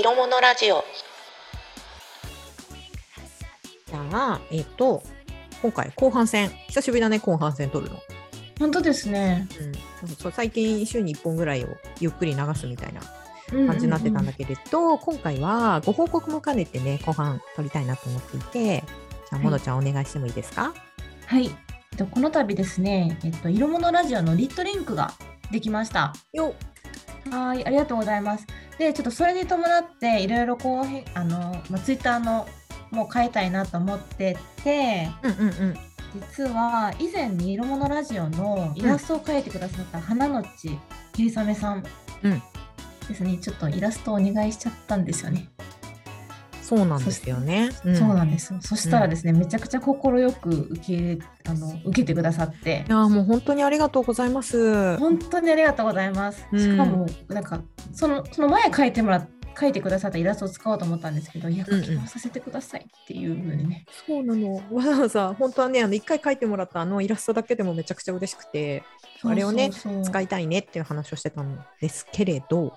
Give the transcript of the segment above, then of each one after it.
色物ラジオじゃあ、えっ、と、今回後半戦、久しぶりだね、後半戦撮るの。本当ですね。うん、そう最近週に1本ぐらいをゆっくり流すみたいな感感じになってたんだけれど、今回はご報告も兼ねてね、後半撮りたいなと思っていて、じゃあ、はいものちゃんお願いしてもいいですか？はい。えっとこの度ですね、えっと色物ラジオのリットリンクができました。よはい、ありがとうございます。で、ちょっとそれに伴っていろいろこうへあのまあツイッターのもう変えたいなと思ってて、うんうんうん。実は以前に色物ラジオのイラストを描いてくださった花のちひりさめさんうんですね、ちょっとイラストをお願いしちゃったんですよね。そうなんですよね。んそうなんですよ。そしたらですね、めちゃくちゃ快く受けあの受けてくださってい。やーもう本当にありがとうございます。本当にありがとうございます。うんしかも、なんか、その、その前描いてもらっ描いてくださったイラストを使おうと思ったんですけど、いや、うんうん描き直させてくださいっていうふうにね。そうなの。わざわざ本当はね、あの一回描いてもらったあのイラストだけでもめちゃくちゃ嬉しくて、あれをね使いたいねっていう話をしてたんですけれど、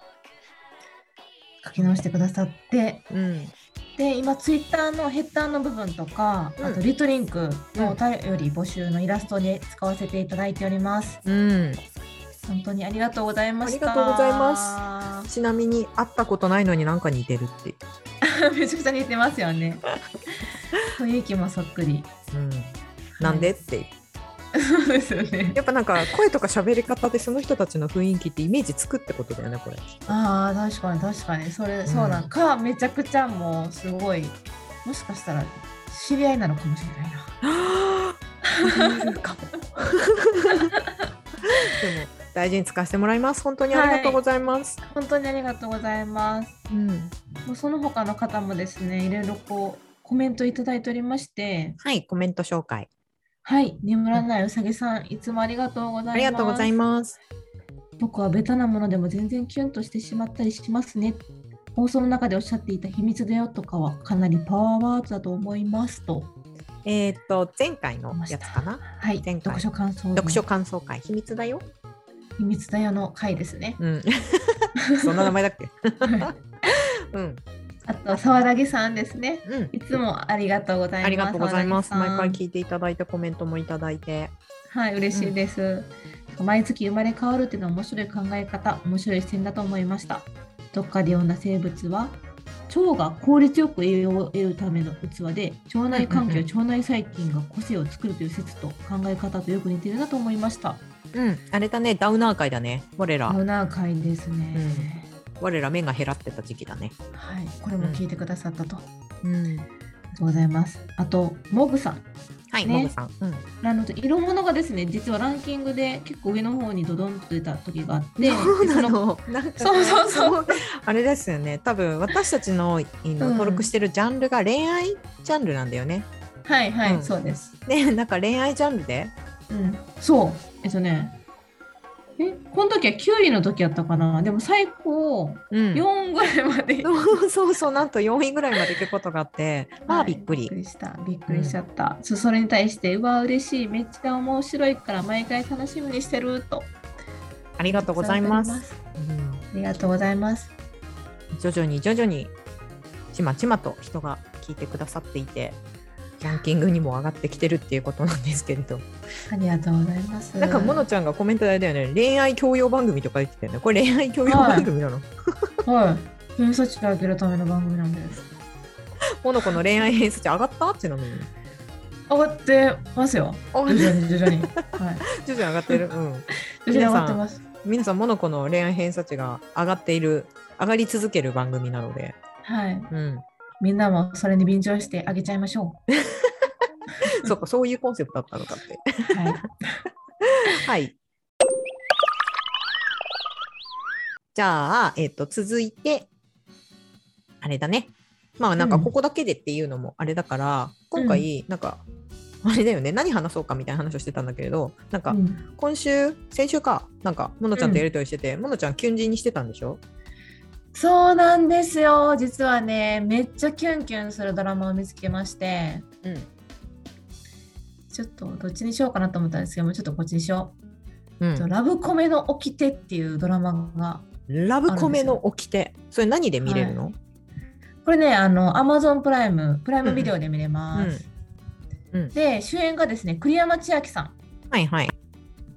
書き直してくださって、うん、で、今、ツイッターのヘッダーの部分とか、うんあと、リトリンクのお便り募集のイラストに使わせていただいております。うん。本当にありがとうございました。ありがとうございまちなみに会ったことないのになんか似てるって。めちゃくちゃ似てますよね。雰囲気もそっくり。うん。なんでって。そうですよね。やっぱなんか声とか喋り方でその人たちの雰囲気ってイメージつくってことだよね、これ。ああ、確かに確かに。それ、そうなんか、めちゃくちゃもうすごい、もしかしたら知り合いなのかもしれないな。でも大事に使わせてもらいます。本当にありがとうございます。本当にありがとうございます。うん。もうその他の方もですね、いろいろこう、コメントいただいておりまして、はい、コメント紹介。はい、眠らないうさぎさん、いつもありがとうございます。ありがとうございます。僕はベタなものでも全然キュンとしてしまったりしますね。放送の中でおっしゃっていた秘密だよとかはかなりパワーワードだと思いますと。えっ、と、前回のやつかな。はい、前回読書感想文読書感想会、秘密だよ。秘密だよの回ですね。うん。そんな名前だっけ？うん。あと、沢田木さんですね。うん。いつもありがとうございます。ありがとうございます。毎回聞いていただいて、コメントもいただいて。はい、嬉しいです。毎月生まれ変わるっていうのは面白い考え方、面白い視点だと思いました。どっかで読んだ生物は、腸が効率よく栄養を得るための器で、腸内環境、うんうん腸内細菌が個性を作るという説と考え方とよく似てるなと思いました。うん。あれだね、ダウナー会だね。我らダ、ウナー会ですね。我ら目が減らってた時期だね。はい、これも聞いてくださったと。あうん。りがとうございます。あと、モグさん。はい、ねモブさん。うん。あの色物がですね、実はランキングで結構上の方にドドンと出た時があって、そうなのの。なんかそうそうそう。あれですよね。多分私たちのいのうん登録してるジャンルが恋愛ジャンルなんだよね。はいはい、うんそうです。で、なんか恋愛ジャンルで。うん、そう。えっとね、え、この時は9位の時やったかな？でも最高うん。4ぐらいまで。そうそうそう、なんと4位ぐらいまで行くことがあって、ああ、はいびっくりびっく。りした。びっくりしちゃった。そそれに対して、うわ、嬉しい。めっちゃ面白いから毎回楽しみにしてると。ありがとうございます。あうんりがとうございます。徐々に徐々にちまちまと人が聞いてくださっていてランキングにも上がってきてるっていうことなんですけれどありがとうございます。なんかモノちゃんがコメントであれだよね恋愛教養番組とか言ってたよねこれ恋愛教養番組なの、はい。偏差値を上げるための番組なんです。モノコの恋愛偏差値上がった？ちなみに上がってますよ。あ徐々に徐々に。はい。徐々に上がってる？うん 徐々に上がってます。皆さんモノコの恋愛偏差値が上がっている上がり続ける番組なのではい。うんみんなもそれに便乗してあげちゃいましょ そっかそういうコンセプトだったのかってう。はい。はい。じゃあ、えっ、と、続いて、あれだね。まあ、なんか、うんここだけでっていうのもあれだから、今回、なんか、あれだよね、何話そうかみたいな話をしてたんだけれど、なんか、うん今週、先週か、なんか、ものちゃんとやりとりしてて、ものちゃん、キュンジンにしてたんでしょ？そうなんですよ。実はね、めっちゃキュンキュンするドラマを見つけまして、うん。ちょっとどっちにしようかなと思ったんですけども、ちょっとこっちにしよう。うん、ラブコメの起きてっていうドラマが、ラブコメの掟？それ何で見れるの、これね、あの、Amazon プライム、プライムビデオで見れます。うんうんで、主演がですね、栗山千明さん。はいはい。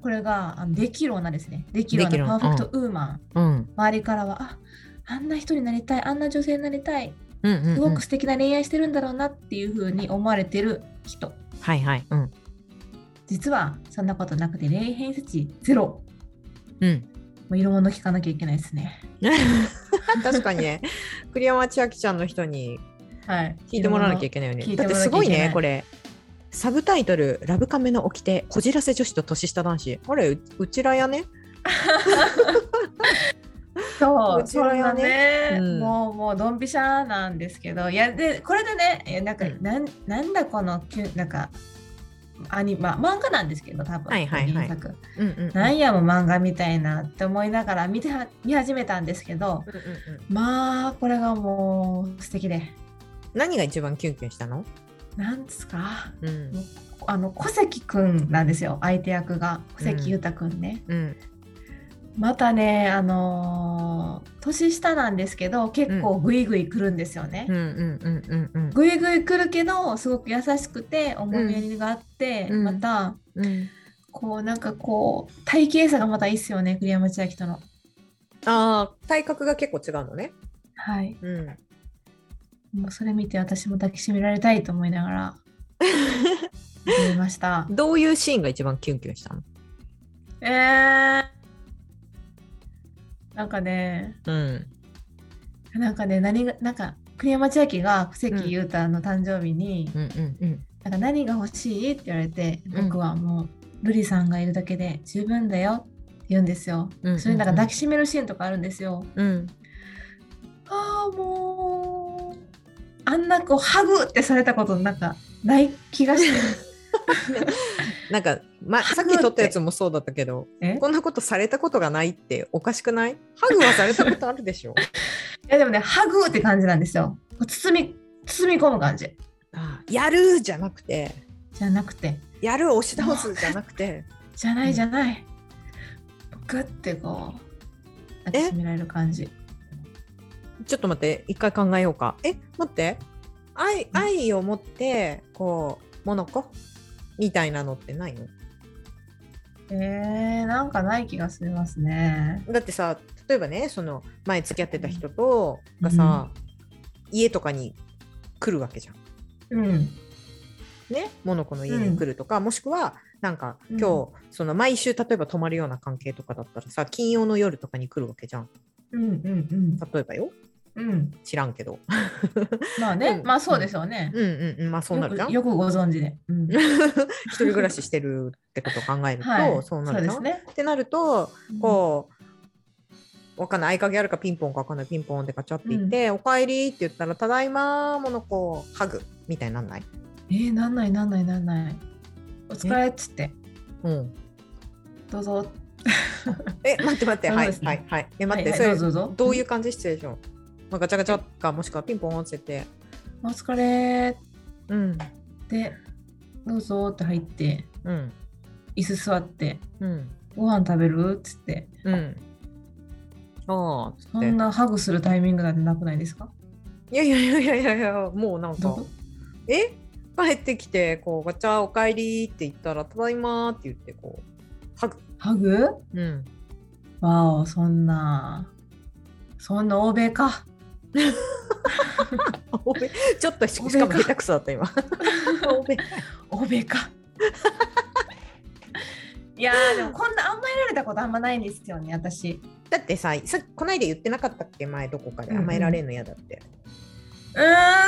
これが、あのできる女ですね。できるできる女女、パーフェクトウーマン。うん。周りからは、ああんな人になりたい、あんな女性になりたい、うんうん、うん。すごく素敵な恋愛してるんだろうなっていう風に思われてる人。はいはい。うん。実はそんなことなくて、霊変値ゼロ。うん。もう色物聞かなきゃいけないですね。確かにね、栗山千明ちゃんの人にはい。聞いてもらわなきゃいけないよね。聞いだってすごいね、これ。サブタイトル、ラブカメの掟、こじらせ女子と年下男子。あれ、ううちらやね。そう、そんなね、うんもう、もう、ドンピシャなんですけど、いや、で、これでね、えなんか、うんなん、なんだこのキュ、なんか、アニまあ、漫画なんですけど、多分、はいはいはい原作。うんうんうん。なんやも漫画みたいなって思いながら見ては見始めたんですけど、うんうんうんまあ、これがもう素敵で、何が一番キュンキュンしたの？なんですか、うん。あの、小関くんなんですよ、相手役が。小関裕太くんね。うん。またね、あのー年下なんですけど、結構グイグイ来るんですよね。うんうんうんうんうん。ぐいぐい来るけどすごく優しくて思いやりがあって、うんまたうん、こうなんかこう体型差がまたいいっすよね栗山千明との。ああ、体格が結構違うのね。はい。うん。もうそれ見て私も抱きしめられたいと思いながら 見ました。どういうシーンが一番キュンキュンしたの？えー、なんかねうん。なんかね何がなんか栗山千明が小関裕太の誕生日に、うんうんうん。なんか何が欲しいって言われて、うん僕はもうルリさんがいるだけで十分だよって言うんですよ。うんうんうんそれになんか抱きしめるシーンとかあるんですよ。うん。ああもうあんなこうハグってされたことなんかない気がして。なんか、ま、さっき撮ったやつもそうだったけど、え？こんなことされたことがないっておかしくない？ハグはされたことあるでしょ？いやでもねハグって感じなんですよ。包み包み込む感じ。ああやるじゃなくて、じゃなくて。やる押し倒すじゃなくて、じゃないじゃない。グッてこう抱きしめられる感じ。ちょっと待って、一回考えようか。え、待って。愛愛を持って、こう、モノコ？みたいなのってないの？えー、なんかない気がしますね。だってさ、例えばね、その前付き合ってた人とがさ、家とかに来るわけじゃん。うん。ね、モノコの家に来るとか、もしくはなんかうん。今日、その毎週例えば泊まるような関係とかだったらさ金曜の夜とかに来るわけじゃんうんうん。例えばようん。うん。知らんけど。まあね、うん。まあそうですよね。うんうんうん。まあそうなるじゃん。よくご存知で。うん、一人暮らししてるってことを考えると、はい、そうなるじゃん、ですね。ってなるとこうわかんない。合鍵あるかピンポンかわかんない。ピンポンってガチャって言って、おかえりって言ったらただいまモノコハグみたいになんない。えー、なんないなんないなんない。お疲れっつって、うん。どうぞ。え待って待って。はいはいはい。え待って、はいそれどういう感じ？シチュエーション、まあ、ガチャガチャかもしくはピンポンって。言ってお疲れ。うん。で、どうぞって入って、うん。椅子座って、うん。ご飯食べるっつって、うん。あそんなハグするタイミングなんてなくないですか？いやいやいやいやいやもうなんか。え？帰ってきてこうガチャおかえりって言ったらただいまって言ってこうハグ。ハグ？うん。わお、そんな、そんな欧米か。ちょっとししかも下手くそだった今。欧米。欧米か。いやーでもこんな甘えられたことあんまないんですよね私。だってささこないで言ってなかったっけ？前どこかで。うんうん。甘えられるの嫌だって、うーん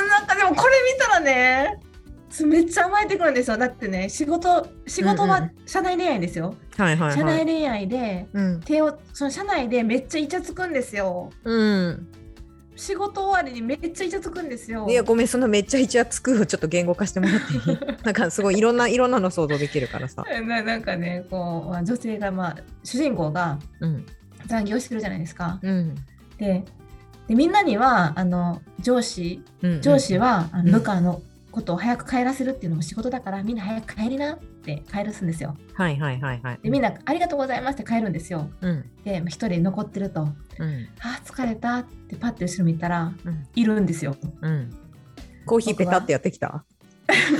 なんかでもこれ見たらねめっちゃ甘えてくるんですよ。だってね仕事仕事はうんうん。社内恋愛ですよ、はいはい。社内恋愛でうん。手をその社内でめっちゃイチャつくんですよ。うん仕事終わりにめっちゃイチャつくんですよ。いやごめんそのめっちゃイチャつくをちょっと言語化してもらっていい？なんかすごいいろんないろんなの想像できるからさ。ななんかねこう、まあ、女性がまあ主人公がうん。残業してるじゃないですか、うん。ででみんなにはあの上司うん上司は、うん。部下のことを早く帰らせるっていうのも仕事だからみんな早く帰りなって帰るすんですよ。はいはいはいはい。でみんなありがとうございますって帰るんですよ。うんでまあ一人残ってるとうんあー疲れたってパッて後ろ見たらうんいるんですよ。うん。コーヒーペタってやってきた？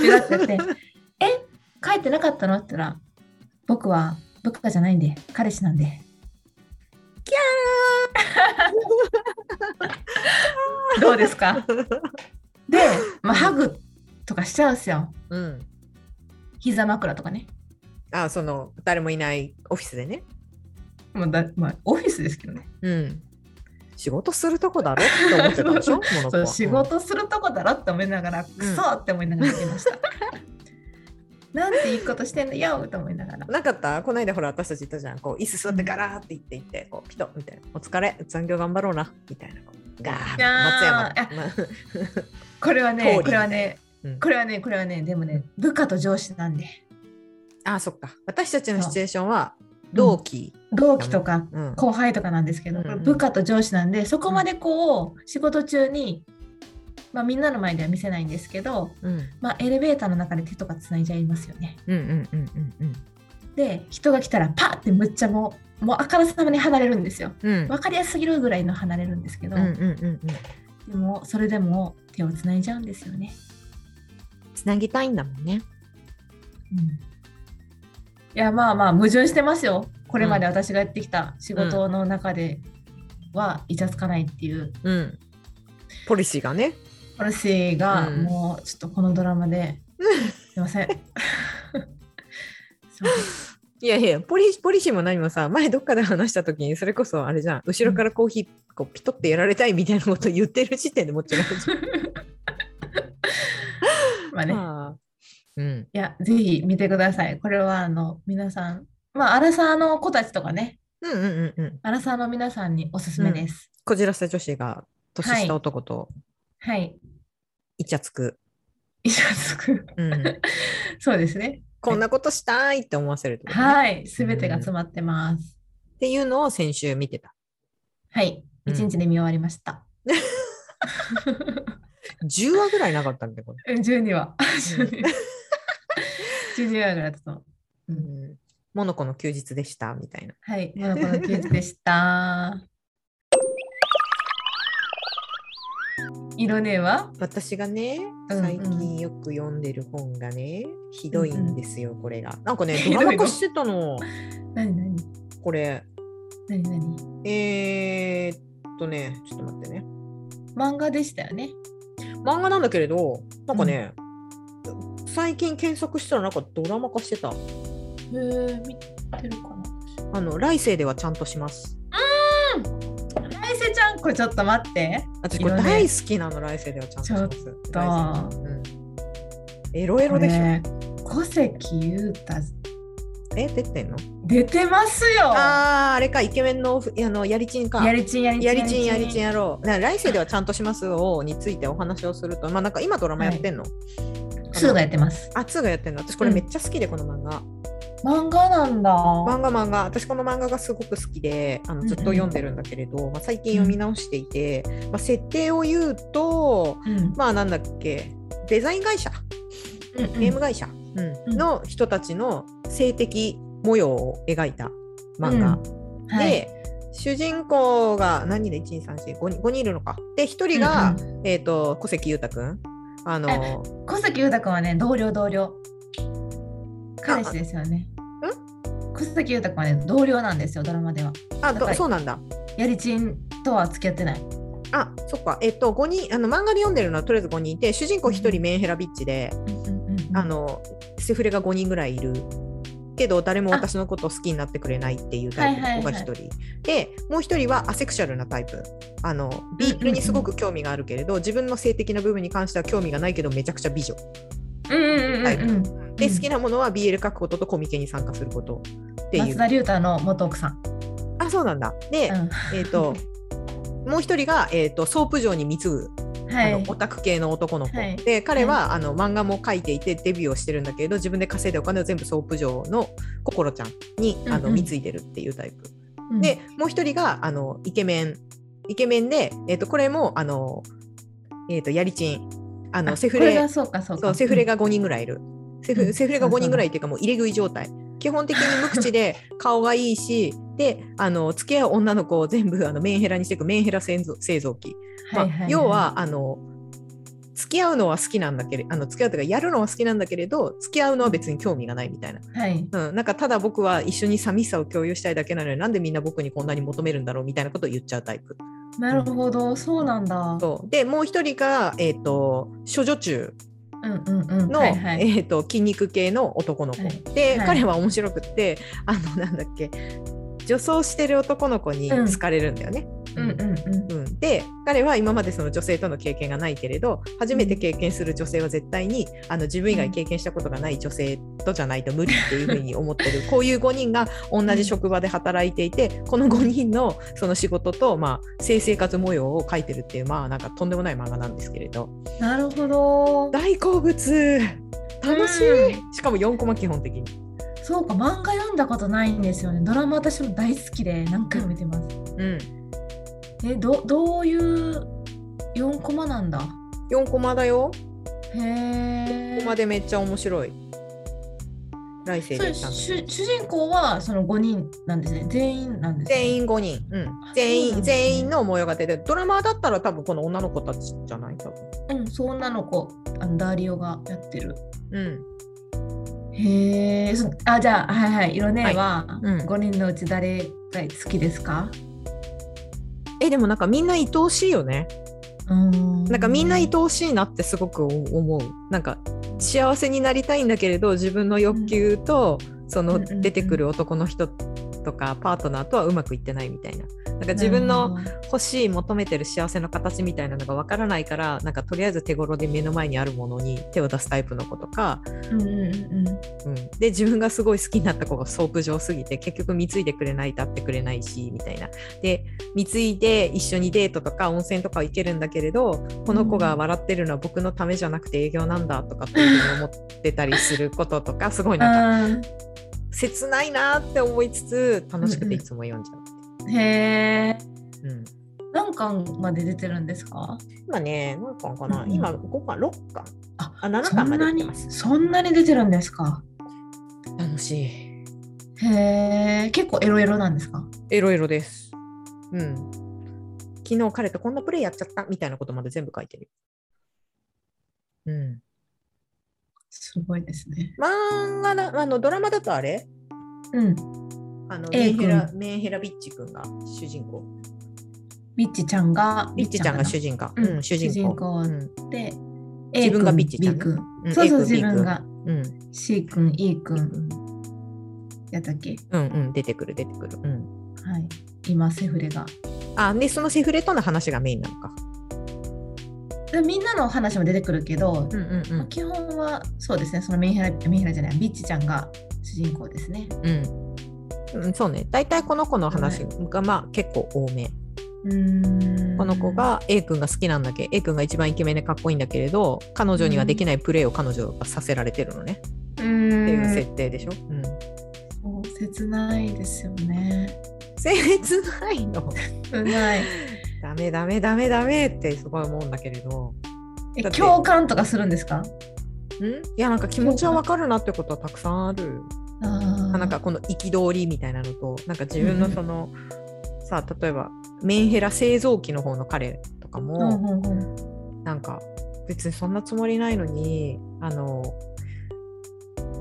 でだってって「え帰ってなかったの?」って言ったら「僕は部下じゃないんで彼氏なんで」キャー どうですか？で、まあ、ハグとかしちゃうんですよ。うん。膝枕とかね。あその誰もいないオフィスでね。もうだ、まあ、オフィスですけどね。うん。仕事するとこだろ？って思ってたでしょ？そう仕事するとこだろって思いながら、クソって思いながら見てました。なんていいことしてんの？よと思いながら。なかった？この間ほら私たち言ったじゃん。こう椅子座ってガラーって言っていってこうピトッみたいな。お疲れ。残業頑張ろうな。みたいな。ガー松山。あまこれはね これはねうん。これはねこれはねでもね部下と上司なんで。あそっか。私たちのシチュエーションは同期、同期とかうん。後輩とかなんですけど、うんうん。これ部下と上司なんでそこまでこう仕事中に、まあ、みんなの前では見せないんですけど、うん。まあ、エレベーターの中で手とかつないじゃいますよね。うんうんうんうんうん。で人が来たらパッてむっちゃもうもうあからさまに離れるんですよ。うん。分かりやすすぎるぐらいの離れるんですけど、うんうんうんうん。でもそれでも手をつないじゃうんですよね。つなぎたいんだもんね。うん。いやまあまあ矛盾してますよ。これまで私がやってきた仕事の中ではイチャつかないっていう。うん。ポリシーがね。ポリシーがうん。もうちょっとこのドラマで、すいません。すいませんいやいやポリポリシーも何もさ前どっかで話した時にそれこそあれじゃん。後ろからコーヒーこうピトってやられたいみたいなこと言ってる時点でもちろん まあね、うんいや、ぜひ見てください。これはあの皆さん、まあ、アラサーの子たちとかね、うんうんうんうんアラサーの皆さんにおすすめです。こじらせ女子が年下男とはい。イチャつく、以上つく。うん、そうですね。こんなことしたいって思わせるね、はい。すべてが詰まってます。っていうのを先週見てたはい。うん一日で見終わりました。10話ぐらいなかったんでこれ、12話。うん。12話ぐらいだったと思う。ううん。ん、モノコの休日でしたみたいな。はい。まだこの休日でした。色ねは？私がねうんうん。最近よく読んでる本がね、ひどいんですよこれが。なんかね ドラマ化してたの。何何？これ。何何？えー、っとねちょっと待ってね。漫画でしたよね。漫画なんだけれどなんかね、最近検索したらなんかドラマ化してた。へえ、見てるかな。あの来世ではちゃんとします。来世ちゃん、これちょっと待って。私これ大好きなの来世ではちゃんとします。ちょっと。来世うん、エロエロでしょ。小関裕太。え出てんの？出てますよ。あーあれかイケメンのふあのやりちんかやりちんやりちんやりちんやりちんやろう。な来世ではちゃんとしますをについてお話をすると、まあなんか今ドラマやってんの、スーがやってます。あ、2がやってんの？私これめっちゃ好きで、この漫画。漫画なんだ。漫画漫画。私この漫画がすごく好きで、あのずっと読んでるんだけれど、まあ、最近読み直していて、まあ、設定を言うと、うんまあなんだっけ、デザイン会社、うんうんゲーム会社、うんうんの人たちの性的模様を描いた漫画。はいで、主人公が何人で1、2、3、4、5人 ,5 人いるのか。で、1人が、うんえっ、と、小関裕太くん。あの、小関裕太君はね、同僚同僚。彼氏ですよね。小関裕太君はね、同僚なんですよ、ドラマでは。あそうなんだ。やりちんとは付き合ってない。あ、そっか。えっ、と、5人、あの、漫画で読んでるのはとりあえず5人いて、主人公1人メンヘラビッチで、あの、セフレが5人ぐらいいる。けど誰も私のことを好きになってくれないっていうタイプの子が1人、でもう1人はアセクシャルなタイプ。あのビールにすごく興味があるけれど、自分の性的な部分に関しては興味がないけどめちゃくちゃ美女。うんうんうんタイプ、うん。でうん。好きなものは BL 書くこととコミケに参加すること。っていう。松田龍太の元奥さん。あそうなんだ。で、うん。えっ、と もう一人が、えー、とソープ嬢に貢ぐはい。あのオタク系の男の子、はい。で彼は、あの漫画も描いていてデビューをしてるんだけれど自分で稼いでお金を全部ソープ嬢の心ちゃんにあのうん。うん貢いでるっていうタイプ、うん。でもう一人があのイケメン。イケメンで、えー、とこれもあの、えー、とやりちん。あのあセフレ。これがそうかそうか。そうセフレが5人ぐらいいる。セフうん。セフレが5そうそう人ぐらいっていうかもう入れ食い状態。基本的に無口で顔がいいし、で、あの付き合う女の子を全部あのメンヘラにしていくメンヘラ製造製造機。まあはいはいはい要はあの付き合うのは好きなんだけれど、あの付き合うとかやるのは好きなんだけれど、付き合うのは別に興味がないみたいな。はい。うん、なんかただ僕は一緒に寂しさを共有したいだけなのになんでみんな僕にこんなに求めるんだろうみたいなことを言っちゃうタイプ。なるほど、そうなんだ。そうでもう一人が、えー、と処女中うんうんうん。の、筋肉系の男の子、はいで、はい彼は面白くってあのなんだっけ女装してる男の子に好かれるんだよね。うんうんうん。うんで彼は今までその女性との経験がないけれど初めて経験する女性は絶対にあの自分以外経験したことがない女性とじゃないと無理っていうふうに思ってるこういう5人が同じ職場で働いていてこの5人のその仕事と、まあ、性生活模様を書いてるっていうまあなんかとんでもない漫画なんですけれどなるほど。大好物楽しい、しかも4コマ基本的に。そうか、漫画読んだことないんですよね。ドラマ私も大好きで何回も見てます。うん、え、どどういう4コマなんだ？4コマだよ。へ4えコ。マでめっちゃ面白い。来世で主主人公はその5人なんですね。全員なんですね。全員5人、うん、あ全員ね全員の模様が出てドラマだったら多分この女の子たちじゃない？多分うん、そう女の子、あのダーリオがやってる。うんへえ。そあ、じゃあ、はいはい。色ねはうん。5人のうち誰が好きですか？えでもなんかみんな愛おしいよね。うーん。なんかみんな愛おしいなってすごく思う。なんか幸せになりたいんだけれど自分の欲求とその出てくる男の人とかパートナーとはうまくいってないみたいな。なんか自分の欲しい求めてる幸せの形みたいなのがわからないからなんかとりあえず手頃で目の前にあるものに手を出すタイプの子とか、うんうんうん。うん。うん、で自分がすごい好きになった子がソープ嬢すぎて結局貢いでくれないと会ってくれないしみたいな。で貢いで一緒にデートとか温泉とか行けるんだけれどこの子が笑ってるのは僕のためじゃなくて営業なんだとかっていうふうに思ってたりすることとかすごいなんかあ切ないなって思いつつ楽しくていつも読んじゃーへえ。う。うん何巻まで出てるんですか？今ね、何巻かな、うん今5巻、6巻ああ、7そ巻まで出てます。そんなに出てるんですか？楽しい。へえ。結構エロエロなんですか？エロエロです。うん。昨日彼とこんなプレイやっちゃったみたいなことまで全部書いてる。うん。すごいですね。漫画だ、あのドラマだとあれ？うん。あの A メンヘラ、メンヘラビッチ君が主人公。ビッチちゃんが、ビッチちゃんが主人人公。うんうん、主人公。主人公うんで、自分が A 君ビッチちゃんね君。うんそうそう、A 君自分がうん、C 君、E 君うん、やったっけ？うん、うん、出てくる、出てくる。うん。はい。今、セフレが。あ、で、そのセフレとの話がメインなのか。でみんなの話も出てくるけど、うん、うん、うん。基本はそうですね、そのメンヘラ、メンヘラじゃない、ビッチちゃんが主人公ですね。うん、うん、そうね。大体この子の話がまあ結構多め、うーん。この子、が A 君が好きなんだけど A 君が一番イケメンでかっこいいんだけれど彼女にはできないプレーを彼女がさせられてるのね、うーん。っていう設定でしょ、うん、そう切ないですよね。切ないの？切ない。ダメダメダメダメってすごい思うんだけれど。共感とかするんですか？ん？いやなんか気持ちはわかるなってことはたくさんある。あー。なんかこの憤りみたいなのとなんか自分のその、さあ例えばメンヘラ製造機の方の彼とかも、うんうんうん。なんか別にそんなつもりないのにあの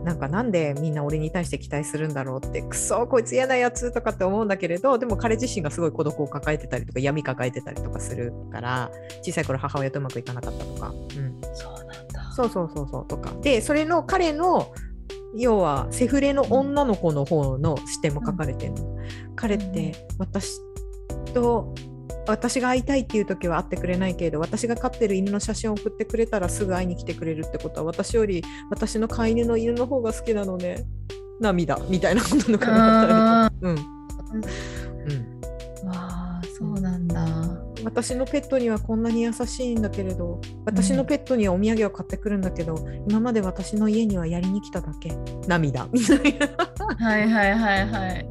なんかなんでみんな俺に対して期待するんだろうってくそこいつ嫌なやつとかって思うんだけれどでも彼自身がすごい孤独を抱えてたりとか闇抱えてたりとかするから小さい頃母親とうまくいかなかったとか、うん、そうなんだ。そうそうそうそうとか。でそれの彼の要はセフレの女の子の方の視点も書かれてるの、彼って私と私が会いたいっていう時は会ってくれないけれど私が飼ってる犬の写真を送ってくれたらすぐ会いに来てくれるってことは私より私の飼い犬の犬の方が好きなのね。涙みたいなことのがあったりとか、うん。うん、わあ、そうなんだ。私のペットにはこんなに優しいんだけれど私のペットにはお土産を買ってくるんだけど、今まで私の家にはやりに来ただけ。涙。みたいな、はいはいはいはい。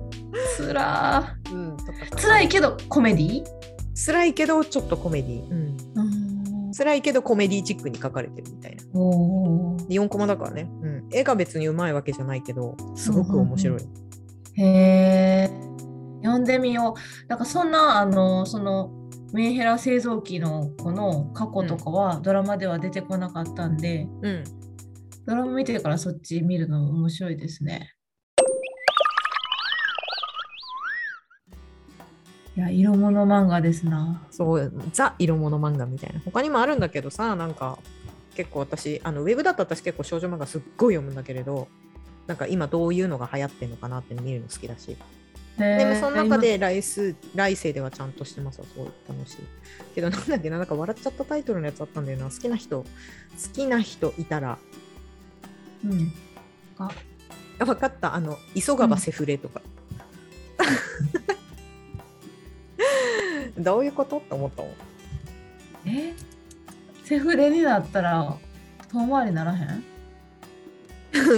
つらうん、辛いけどコメディ辛いけどちょっとコメディ、うん、うーん辛いけどコメディチックに書かれてるみたいな。おー4コマだからね、うん、絵が別にうまいわけじゃないけどすごく面白い。へえ。読んでみよう。なんかそんなあのそのメンヘラ製造機の子の過去とかはドラマでは出てこなかったんで、うん、ドラマ見てからそっち見るの面白いですね。いや、色物漫画ですな。そうザ色物漫画みたいな。他にもあるんだけどさなんか結構私あのウェブだと私結構少女漫画すっごい読むんだけれどなんか今どういうのが流行ってんのかなって見るの好きだし。でもその中で来世来世ではちゃんとしてますわすごい楽しい。けどなんだっけななんか笑っちゃったタイトルのやつあったんだよな。好きな人好きな人いたら。今、うん。あ、あ分かった。あの急がばセフレとか、どういうことって思ったもん。え？セフレになったら遠回りならへ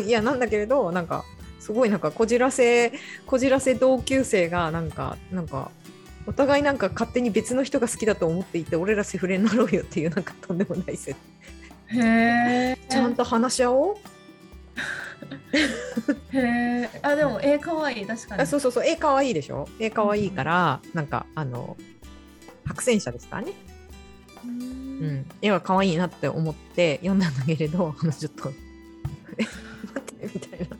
ん？いやなんだけれどなんかすごいなんかこじらせこじらせ同級生がなんかなんかお互いなんか勝手に別の人が好きだと思っていて俺らセフレになろうよっていうなんかとんでもない設定へえ。ちゃんと話し合おう？へえ。あ、でも絵かわいい、確かに。あそうそうそう。絵かわいいでしょ？絵かわいいからなんかあの白戦車ですからね、ううん。ん、絵は可愛いなって思って読んだんだけれどあのちょっとえ 待ってみたいな。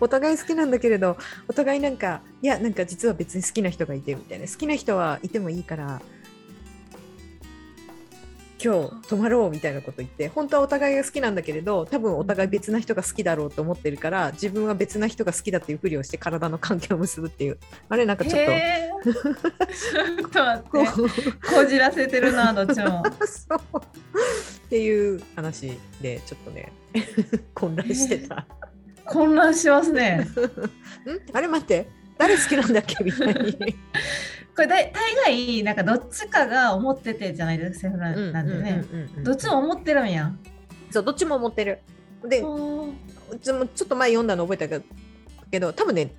お互い好きなんだけれどお互いなんかいやなんか実は別に好きな人がいてみたいな。好きな人はいてもいいから今日泊まろうみたいなこと言って本当はお互いが好きなんだけれど多分お互い別な人が好きだろうと思ってるから自分は別な人が好きだっていうふりをして体の関係を結ぶっていうあれなんかちょっとちょっと待って。こじらせてるな、どっちも。そうっていう話でちょっとね 混乱してた。混乱しますね。ん？あれ待って誰好きなんだっけ？みたいに。これ大大概、なんかどっちかが思っててじゃないですか、セフラうんなんでね。どっちも思ってるんや。そうどっちも思ってる。でちもちょっと前読んだの覚えたけどけど多分ね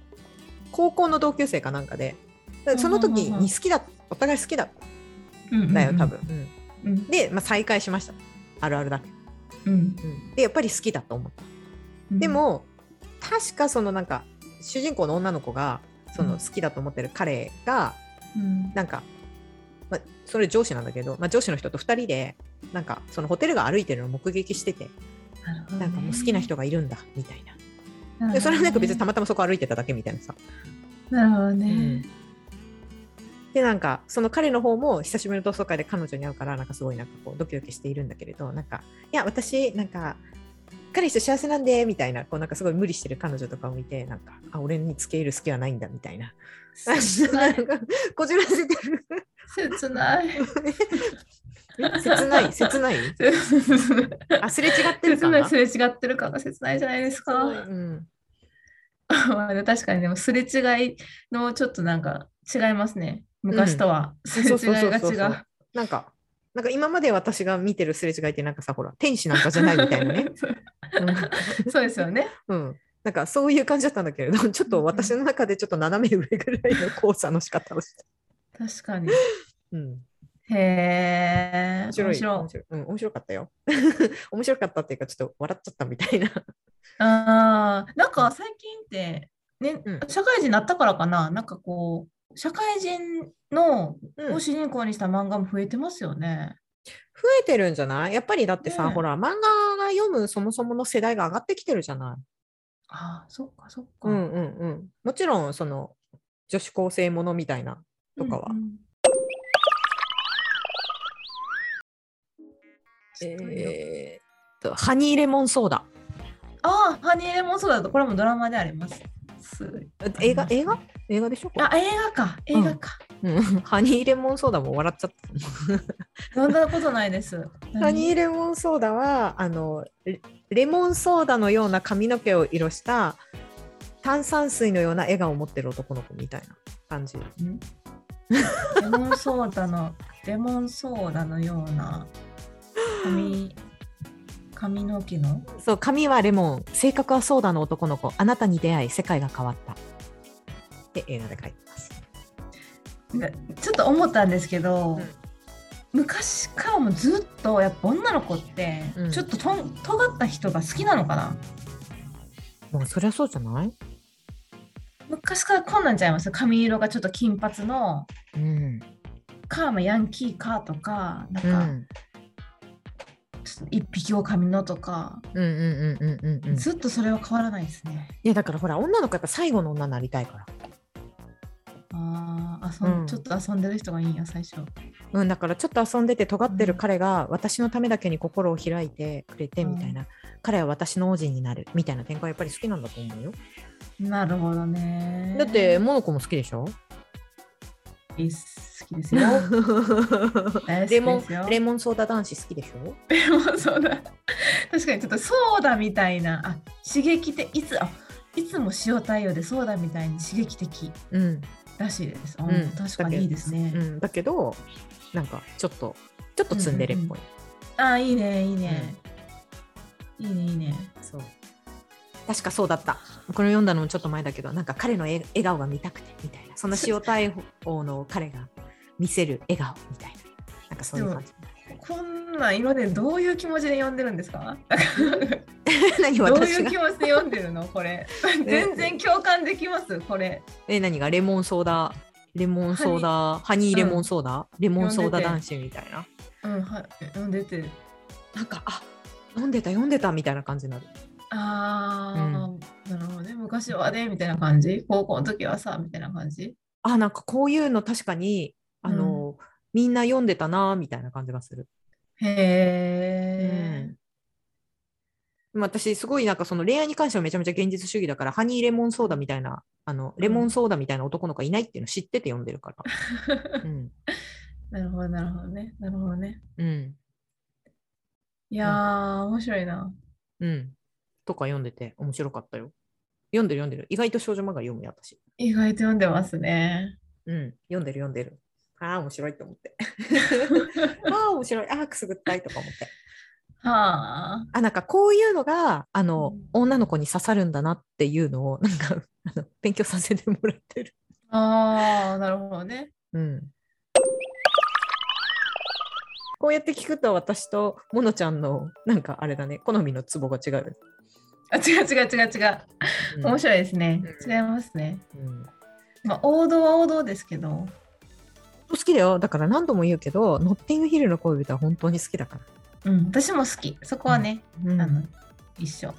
高校の同級生かなんかででその時に好きだお互い好きだったんだよ多分。うんうん。で、まあ、再会しましたあるあるだけ。うん。うんでやっぱり好きだと思った。うんで、も確かそのなんか主人公の女の子がその好きだと思ってる彼がうん。なんか、まあ、それ上司なんだけど、まあ、上司の人と2人でなんかそのホテルが歩いてるのを目撃しててなんかもう好きな人がいるんだみたいな。ね。でそれはなんか別にたまたまそこ歩いてただけみたいなさ。なるほどね。でなんかその彼の方も久しぶりの同窓会で彼女に会うからなんかすごいなんかこうドキドキしているんだけれどなんかいや私なんか彼氏と幸せなんでみたいなこうなんかすごい無理してる彼女とかを見てなんかあ俺につけ入る好きはないんだみたいな こじらせてる 切ない。切ない？切ない？あすれ違ってるかな？すれ違ってる感が切ないじゃないですか。うん、まあね確かにでもすれ違いのちょっとなんか違いますね。昔とは。すれ違いが違う。なんかなんか今まで私が見てるすれ違いってなんかさほら天使なんかじゃないみたいなね、そうですよね。うんうん、なんかそういう感じだったんだけれどちょっと私の中でちょっと斜め上ぐらいの交差の仕方をして、確かに。うん、へえ。面白い。面白い。面白い、うん、面白かったよ。面白かったっていうかちょっと笑っちゃったみたいな。ああ、なんか最近って、ね、うん。社会人になったからかな、なんかこう、社会人のうん。を主人公にした漫画も増えてますよね。増えてるんじゃない？やっぱりだってさ、ねえ。ほら漫画が読むそもそもの世代が上がってきてるじゃない？ああ、そっかそっか。うんうんうん、もちろんその女子高生ものみたいなとかは、うんうん。えーっとハニーレモンソーダ。ああ、ハニーレモンソーダだとこれもドラマであります。す映画？映画？映画でしょ？あ、映画か、映画か。うん、ハニーレモンソーダも笑っちゃった。飲んだことないです。ハニーレモンソーダはあのレレモンソーダのような髪の毛を色した炭酸水のような笑顔を持ってる男の子みたいな感じ。んレモンソーダの、レモンソーダのような髪、髪の毛の？そう髪はレモン性格はソーダの男の子あなたに出会い世界が変わった。で映画で書いてます。ちょっと思ったんですけど、うん昔からもずっとやっぱ女の子ってうんちょっととん尖った人が好きなのかな、まあそりゃそうじゃない？昔からこんなんちゃいます？髪色がちょっと金髪のうん。か、まあ、ヤンキーかとかなんかうん。一匹狼のとか、ずっとそれは変わらないですね。やだからほら女の子やっぱ最後の女になりたいから。ああ遊ん、うんちょっと遊んでる人がいいんや最初。うん、だからちょっと遊んでて尖ってる彼が私のためだけに心を開いてくれてみたいな、彼は私の王子になるみたいな展開やっぱり好きなんだと思うよ。なるほどね。だってモノコも好きでしょ？好きですよ。レモン。レモンソーダ男子好きでしょ？レモンそうだ。確かにちょっとソーダみたいな、あ刺激的、いつあいつも塩対応でソーダみたいに刺激的うん、らしいです。あうん確かにいいですね。うん、だけどなんかちょっとちょっとツンデレっぽい。あいいね、いいね。いいね、いいね。そう確かそうだった。これ読んだのもちょっと前だけどなんか彼の笑笑顔が見たくてみたいなその塩対応の彼が見せる笑顔みたいななんかそういう感じ。こんなん今でどういう気持ちで読んでるんですか？何どういう気持ちで読んでるの？これ。全然共感できます、これ。え何が？レモンソーダ？レモンソーダ？ハニーレモンソーダ、レモンソーダ男子みたいな。うん、はい、読んでて。なんかあ飲んでた読んでたみたいな感じになる。ああ、なるほどね。昔はね、みたいな感じ？高校の時はさ、みたいな感じ？あなんかこういうの確かにみんな読んでたなみたいな感じがする、へえ。でも私すごいなんかその恋愛に関してはめちゃめちゃ現実主義だからハニーレモンソーダみたいなあのレモンソーダみたいな男の子がいないっていうの知ってて読んでるから。うん。なるほど、なるほどね。なるほどね。うん。いやー、面白いな。うん。とか読んでて面白かったよ。読んでる読んでる。意外と少女漫画読むよ私。意外と読んでますね。うん。読んでる読んでるああ面白いと思って ああ面白いああくすぐったいとか思ってはあ。あなんかこういうのがあの、うん女の子に刺さるんだなっていうのをなんかあの勉強させてもらってる。ああ、なるほどね。うん、こうやって聞くと私とモノちゃんのなんかあれだね好みのツボが違う。あ、違う違う違う違う。うん面白いですね。うん違いますね。うんまあ、王道は王道ですけど。好きだよだから何度も言うけどノッティングヒルの恋人は本当に好きだから。うん、私も好き。そこはね、うんあの一緒。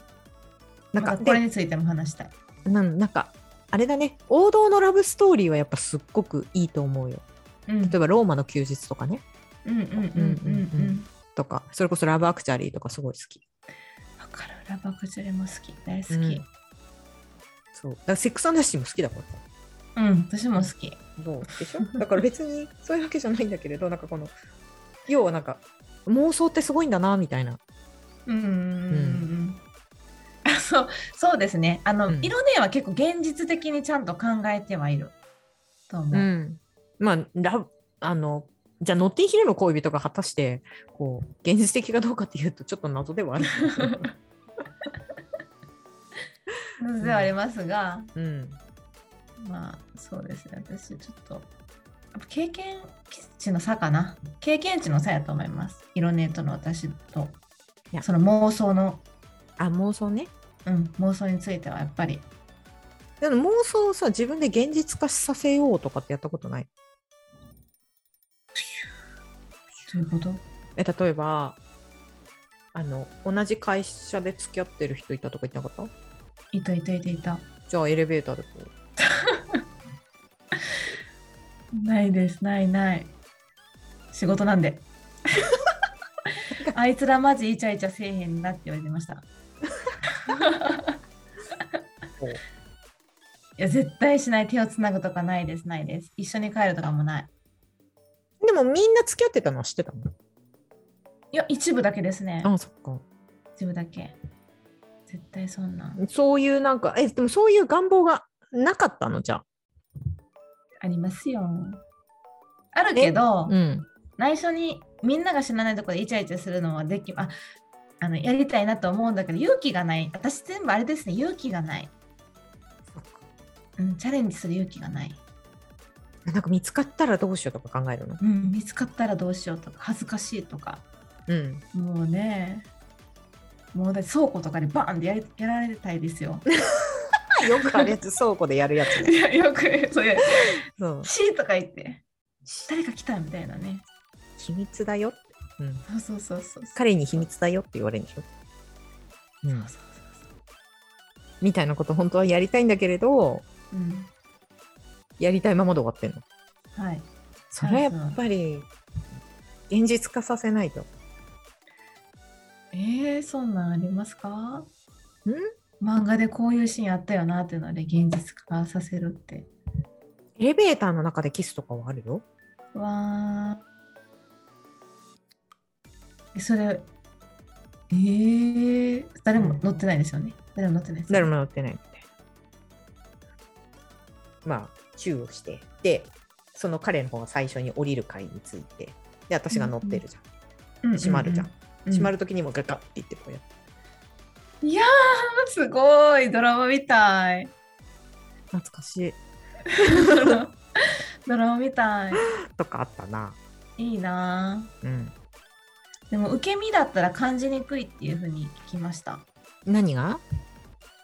なんかこれでについても話したい。なんなんかあれだね王道のラブストーリーはやっぱすっごくいいと思うよ。うん、例えばローマの休日とかねうんうんうんうんうん。とかそれこそラブアクチュアリーとかすごい好き。わかる。ラブアクチュアリーも好き。大好き。うんそうだからセックスアンドザシティも好きだから。うん、私も好き。そうでしょ？だから別にそういうわけじゃないんだけれどなんかこの要はなんか妄想ってすごいんだなみたいな。うんうんうんうん。あそうそうですね。あの、うん色ねは結構現実的にちゃんと考えてはいると思う。ん、まあラあのじゃあノッティンヒルの恋人が果たしてこう現実的かどうかっていうとちょっと謎ではある。ではありますが、うんまあそうですね。私ちょっと経験値の差かな。経験値の差やと思います。色ねとの私といやその妄想の、あ妄想ね。うん、妄想についてはやっぱりでも妄想をさ自分で現実化させようとかってやったことない？どういうこと？え例えばあの同じ会社で付き合ってる人いたとか言ってなかった？いたいたいたいた。じゃあエレベーターでこう ないです、ないない。仕事なんで。あいつらマジイチャイチャせえへんなって言われてました。いや、絶対しない。手をつなぐとかないです、ないです。一緒に帰るとかもない。でもみんな付き合ってたのは知ってたの？いや、一部だけですね。あそっか。一部だけ。絶対そんなんそういうなんか、え、でもそういう願望がなかったの？じゃあ。ありますよ。あるけど、うん。内緒にみんなが知らないところでイチャイチャするのはできああのやりたいなと思うんだけど勇気がない私全部あれですね勇気がない、うん、チャレンジする勇気がないなんか見つかったらどうしようとか考えるの？うん、見つかったらどうしようとか恥ずかしいとかうん。もうねもう倉庫とかでバーンってやられたいですよ。よくあるやつ、倉庫でやるやついね。やよくそういうそう「シー」とか言って誰か来たみたいなね。秘密だよ。うん。そうそうそうそう。彼に秘密だよって言われるんでしょ。うんそう。そうそうみたいなこと本当はやりたいんだけれど。うん。やりたいままで終わってんの。はい。それはやっぱり、現実化させないと。えー、そんなんありますか？ん？漫画でこういうシーンあったよなっていうので現実化させるって。エレベーターの中でキスとかはあるよ。わーえそれ、えー、誰も乗ってないですよね。誰も乗ってないですよね、誰も乗ってないみたいな。まあ、チューをして、で、その彼の方が最初に降りる階について、で、私が乗ってるじゃん。うんうんうん閉まるじゃん。うん閉まるときにもガガッて言ってこうやって。いやー、すごい、ドラマみたい。懐かしい。ドラマみたい。とかあったな。いいなうん。ぁでも受け身だったら感じにくいっていうふうに聞きました。何が？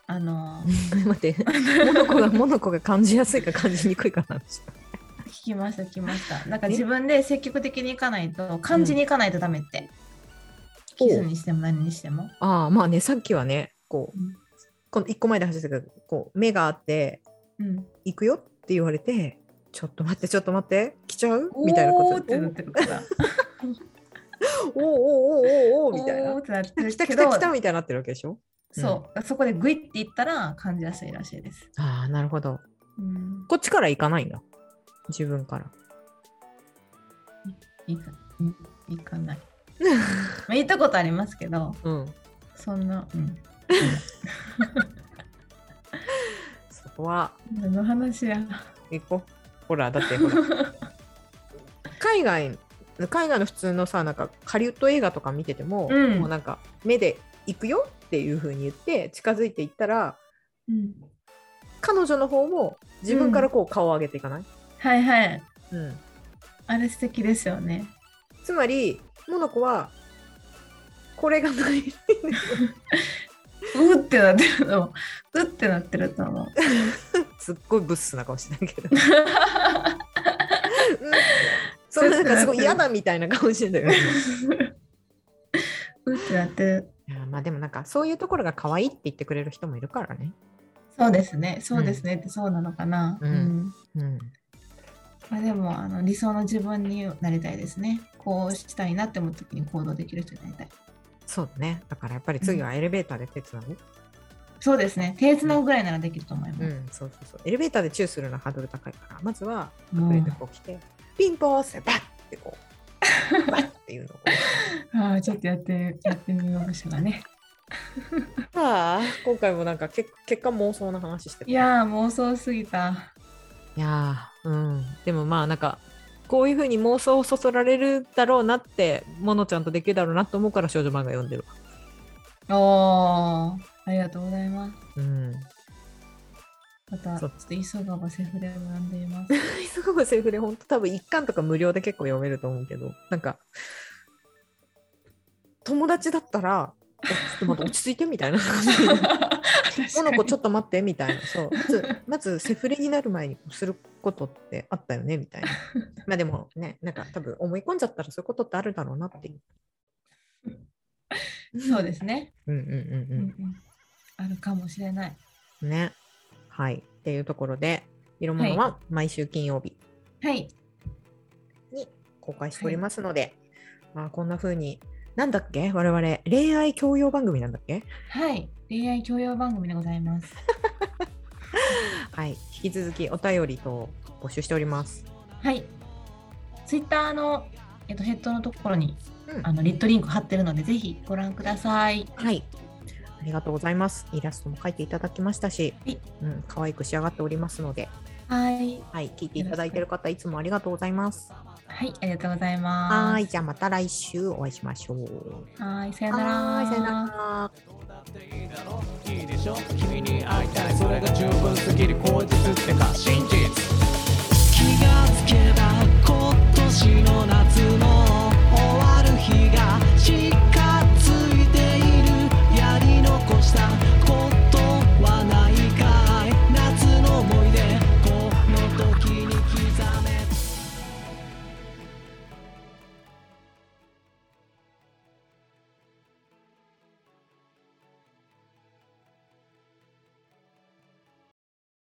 あの 待って、モノコが、モノコが感じやすいか感じにくいかなんです聞きました聞きました。なんかえ？自分で積極的にいかないと感じにいかないとダメって。ほうキスにしても何にしても。ああ、まあね、さっきはね、こう、うんこの1個前で走ってたけど、こう、目があって、うん、行くよって言われて、ちょっと待って、ちょっと待って、来ちゃう？みたいなことってなってるから。おおおおおおおみたいなおー。ってなってる来た来た来たみたいになってるわけでしょそう、そこでグイっていったら感じやすいらしいです。ああ、なるほど。うん、こっちから行かないんだ。自分から。いかいいかない。まあ、行ったことありますけど、うん。そんな、うん。そこは何の話や。行こう。ほら、だってほら。海外、海外の普通のさ、なんかハリウッド映画とか見てても、うんもうなんか目で行くよっていう風に言って近づいていったら、うん、彼女の方も自分からこう顔を上げていかない、はいはい。うんあれ素敵ですよね。つまり、モノコは、これがない。うってなってるの。うってなってると思う。すっごいブスな顔してないけど。うんそれなんかすごい嫌だみたいな顔してんだよね。うってなってる。いやまあでもなんかそういうところが可愛いって言ってくれる人もいるからね。そうですね。そうですねってそうなのかな。うんうんうん。まあ、でもあの理想の自分になりたいですね。こうしたいなって思った時に行動できる人になりたい。そうだね。だからやっぱり次はエレベーターで手伝う。そうですね。手つなぐぐらいならできると思います。うん、そうそうそう。エレベーターでチューするのはハードル高いから、まずは隠れてこう来て、ピンポーンってバッってこう、バッっていうのを。ああ、ちょっとやって、やってみましょうかね。ああ、今回もなんか結結果妄想の話してたいやー、妄想すぎた。いやーうん。でもまあなんか、こういうふうに妄想をそそられるだろうなって、モノちゃんとできるだろうなと思うから少女漫画読んでるわ。おー、ありがとうございます。うん。また、ちょっと急がばセフレを読んでいます。すごいセリフで本当多分一巻とか無料で結構読めると思うけど、なんか、友達だったら、おちょっと待って、落ち着いてみたいな感じで。モノコちょっと待ってみたいな。そう。まず、まずセフレになる前にすることってあったよねみたいな。まあでもね、なんか多分思い込んじゃったらそういうことってあるだろうなっていう。そうですね、うんうんうんうんうん。あるかもしれない。うん。ね。はい。っていうところで、色物は毎週金曜日はい。に公開しておりますので、まあこんな風に、なんだっけ？我々、恋愛教養番組なんだっけ？はい。恋愛教養番組でございます。はい。引き続きお便りと募集しております。はい。ツイッターの、えっと、ヘッドのところにうんあのリットリンク貼ってるので、ぜひご覧ください。はい。ありがとうございます。イラストも描いていただきましたし、はいうん、可愛く仕上がっておりますので、はい。はい、聞いていただいている方、いつもありがとうございます。はい、ありがとうございます。はい、じゃあまた来週お会いしましょう。はい、さよなら。さよなら。いいでしょ？君に会いたい。それが十分すぎる口実ってか真実。気がつけば今年の夏の終わる日が。